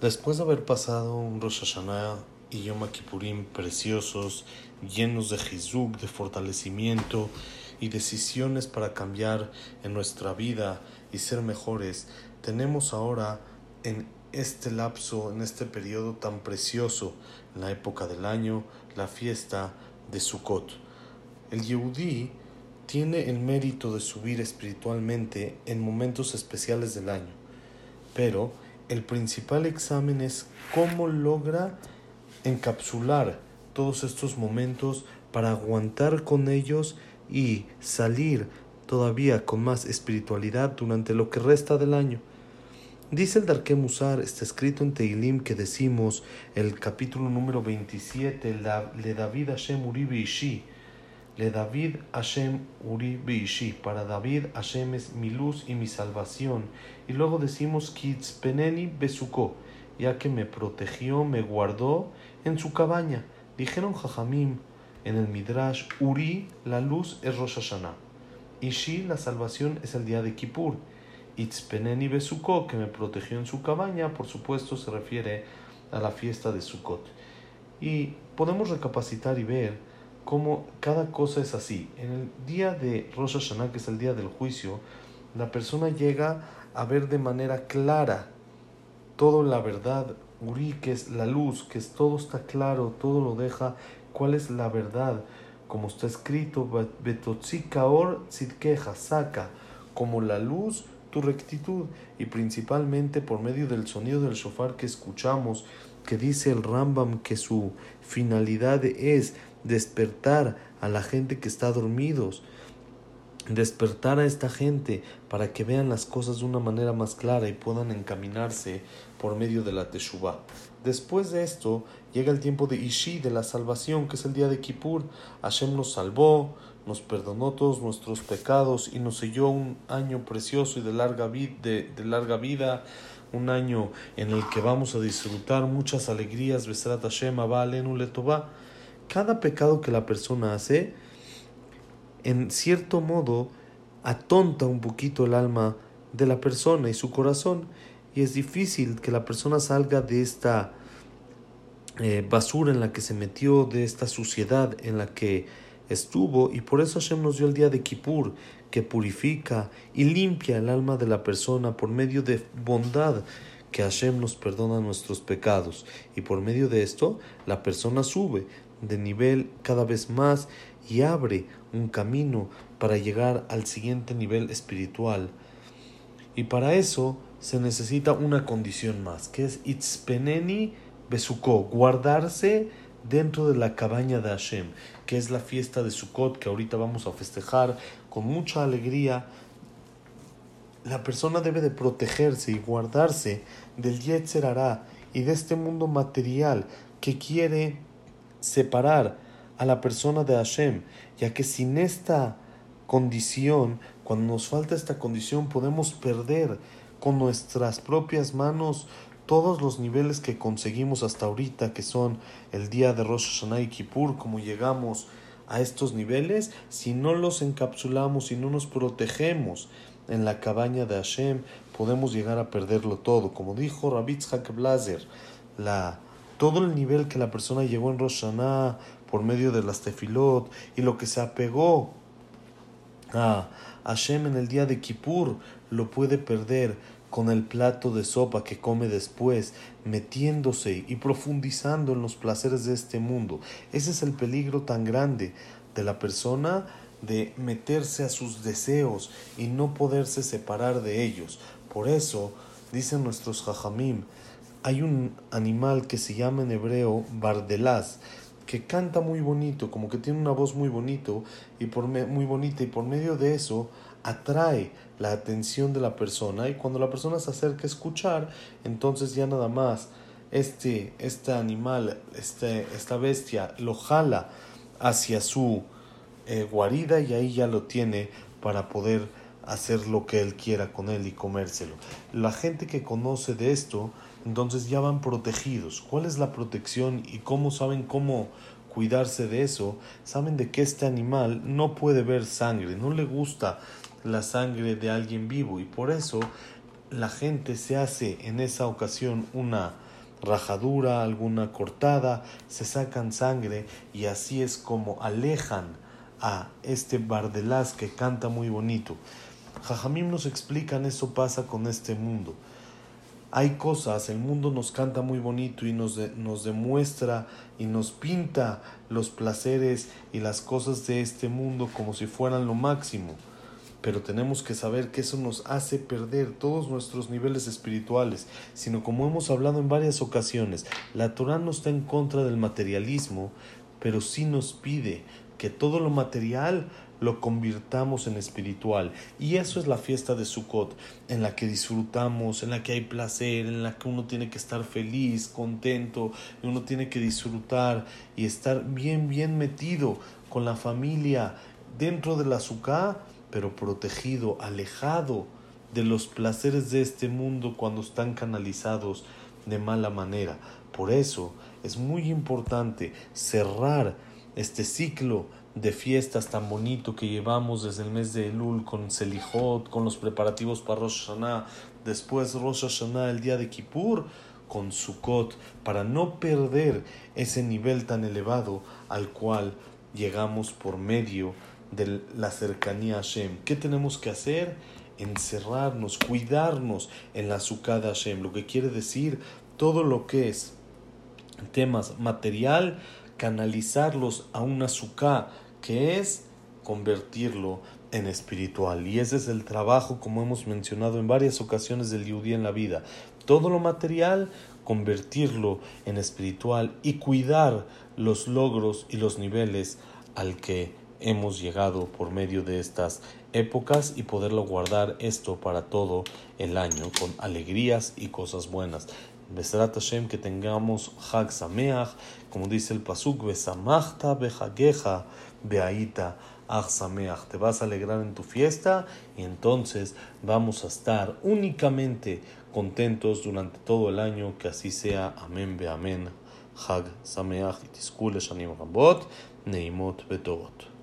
Después de haber pasado un Rosh Hashanah y Yom Kippurim preciosos, llenos de jizuk, de fortalecimiento y decisiones para cambiar en nuestra vida y ser mejores, tenemos ahora en este lapso, en este periodo tan precioso, en la época del año, la fiesta de Sukkot. El Yehudí tiene el mérito de subir espiritualmente en momentos especiales del año, pero el principal examen es cómo logra encapsular todos estos momentos para aguantar con ellos y salir todavía con más espiritualidad durante lo que resta del año. Dice el Darke Musar, está escrito en Teilim que decimos el capítulo número 27, Le David Hashem Uribe Ishi, Le David Hashem Uribe Ishi, para David Hashem es mi luz y mi salvación. Y luego decimos Kitzpeneni Besuko, ya que me protegió, me guardó en su cabaña. Dijeron Jajamim en el Midrash, Uri, la luz es Rosh Hashanah. Ishi, la salvación es el día de Kippur. Itzpeneni Besuko, que me protegió en su cabaña, por supuesto se refiere a la fiesta de Sukkot. Y podemos recapacitar y ver cómo cada cosa es así. En el día de Rosh Hashanah, que es el día del juicio, la persona llega a ver de manera clara toda la verdad, Uri, que es la luz, que es, todo está claro, todo lo deja, cuál es la verdad, como está escrito, Betotzikaor Tzidkeja, saca como la luz tu rectitud y principalmente por medio del sonido del shofar que escuchamos, que dice el Rambam que su finalidad es despertar a la gente que está dormidos, despertar a esta gente para que vean las cosas de una manera más clara y puedan encaminarse por medio de la Teshuvah. Después de esto llega el tiempo de Ishi, de la salvación, que es el día de Kippur. Hashem nos salvó, nos perdonó todos nuestros pecados y nos selló un año precioso y de larga, de, larga vida, un año en el que vamos a disfrutar muchas alegrías. Besrat Hashem. Cada pecado que la persona hace, en cierto modo atonta un poquito el alma de la persona y su corazón y es difícil que la persona salga de esta eh, basura en la que se metió, de esta suciedad en la que estuvo y por eso Hashem nos dio el día de Kippur que purifica y limpia el alma de la persona por medio de bondad que Hashem nos perdona nuestros pecados y por medio de esto la persona sube de nivel cada vez más y abre un camino para llegar al siguiente nivel espiritual. Y para eso se necesita una condición más, que es itzpeneni besuko, guardarse dentro de la cabaña de Hashem, que es la fiesta de Sukkot que ahorita vamos a festejar con mucha alegría. La persona debe de protegerse y guardarse del Yetzer y de este mundo material que quiere separar a la persona de Hashem, ya que sin esta condición, cuando nos falta esta condición, podemos perder con nuestras propias manos todos los niveles que conseguimos hasta ahorita, que son el día de Rosh Hashanah y Kippur, como llegamos a estos niveles, si no los encapsulamos, si no nos protegemos en la cabaña de Hashem, podemos llegar a perderlo todo. Como dijo Rabitzhak Blazer, la todo el nivel que la persona llegó en Rosh Hashanah por medio de las tefilot y lo que se apegó a Hashem en el día de Kippur lo puede perder con el plato de sopa que come después, metiéndose y profundizando en los placeres de este mundo. Ese es el peligro tan grande de la persona de meterse a sus deseos y no poderse separar de ellos. Por eso, dicen nuestros jajamim, hay un animal que se llama en hebreo bardelaz, que canta muy bonito, como que tiene una voz muy bonito y por muy bonita y por medio de eso atrae la atención de la persona y cuando la persona se acerca a escuchar, entonces ya nada más este, este animal, este, esta bestia lo jala hacia su eh, guarida y ahí ya lo tiene para poder hacer lo que él quiera con él y comérselo. La gente que conoce de esto entonces ya van protegidos. ¿Cuál es la protección y cómo saben cómo cuidarse de eso? Saben de que este animal no puede ver sangre, no le gusta la sangre de alguien vivo y por eso la gente se hace en esa ocasión una rajadura, alguna cortada, se sacan sangre y así es como alejan a este Bardelás que canta muy bonito. Jajamim nos explican eso pasa con este mundo. Hay cosas, el mundo nos canta muy bonito y nos, nos demuestra y nos pinta los placeres y las cosas de este mundo como si fueran lo máximo. Pero tenemos que saber que eso nos hace perder todos nuestros niveles espirituales, sino como hemos hablado en varias ocasiones, la Torah no está en contra del materialismo, pero sí nos pide que todo lo material lo convirtamos en espiritual. Y eso es la fiesta de Sukkot, en la que disfrutamos, en la que hay placer, en la que uno tiene que estar feliz, contento, uno tiene que disfrutar y estar bien, bien metido con la familia dentro de la Sukkah pero protegido, alejado de los placeres de este mundo cuando están canalizados de mala manera. Por eso es muy importante cerrar este ciclo de fiestas tan bonito que llevamos desde el mes de Elul con Selijot, con los preparativos para Rosh Hashanah, después Rosh Hashanah el día de Kippur, con Sukkot, para no perder ese nivel tan elevado al cual llegamos por medio de la cercanía a Hashem. ¿Qué tenemos que hacer? Encerrarnos, cuidarnos en la sukkah de Hashem. Lo que quiere decir todo lo que es temas material, canalizarlos a una sukkah, que es convertirlo en espiritual. Y ese es el trabajo, como hemos mencionado en varias ocasiones del Yudí en la vida. Todo lo material, convertirlo en espiritual y cuidar los logros y los niveles al que hemos llegado por medio de estas épocas y poderlo guardar esto para todo el año con alegrías y cosas buenas. Besrat Hashem que tengamos Hag Sameach, como dice el Pasuk, Besamachta Behageja Beaita Ach Sameach. Te vas a alegrar en tu fiesta y entonces vamos a estar únicamente contentos durante todo el año. Que así sea. Amén, be amén. Hag Sameach y Shanim Rambot, Neimot Betovot.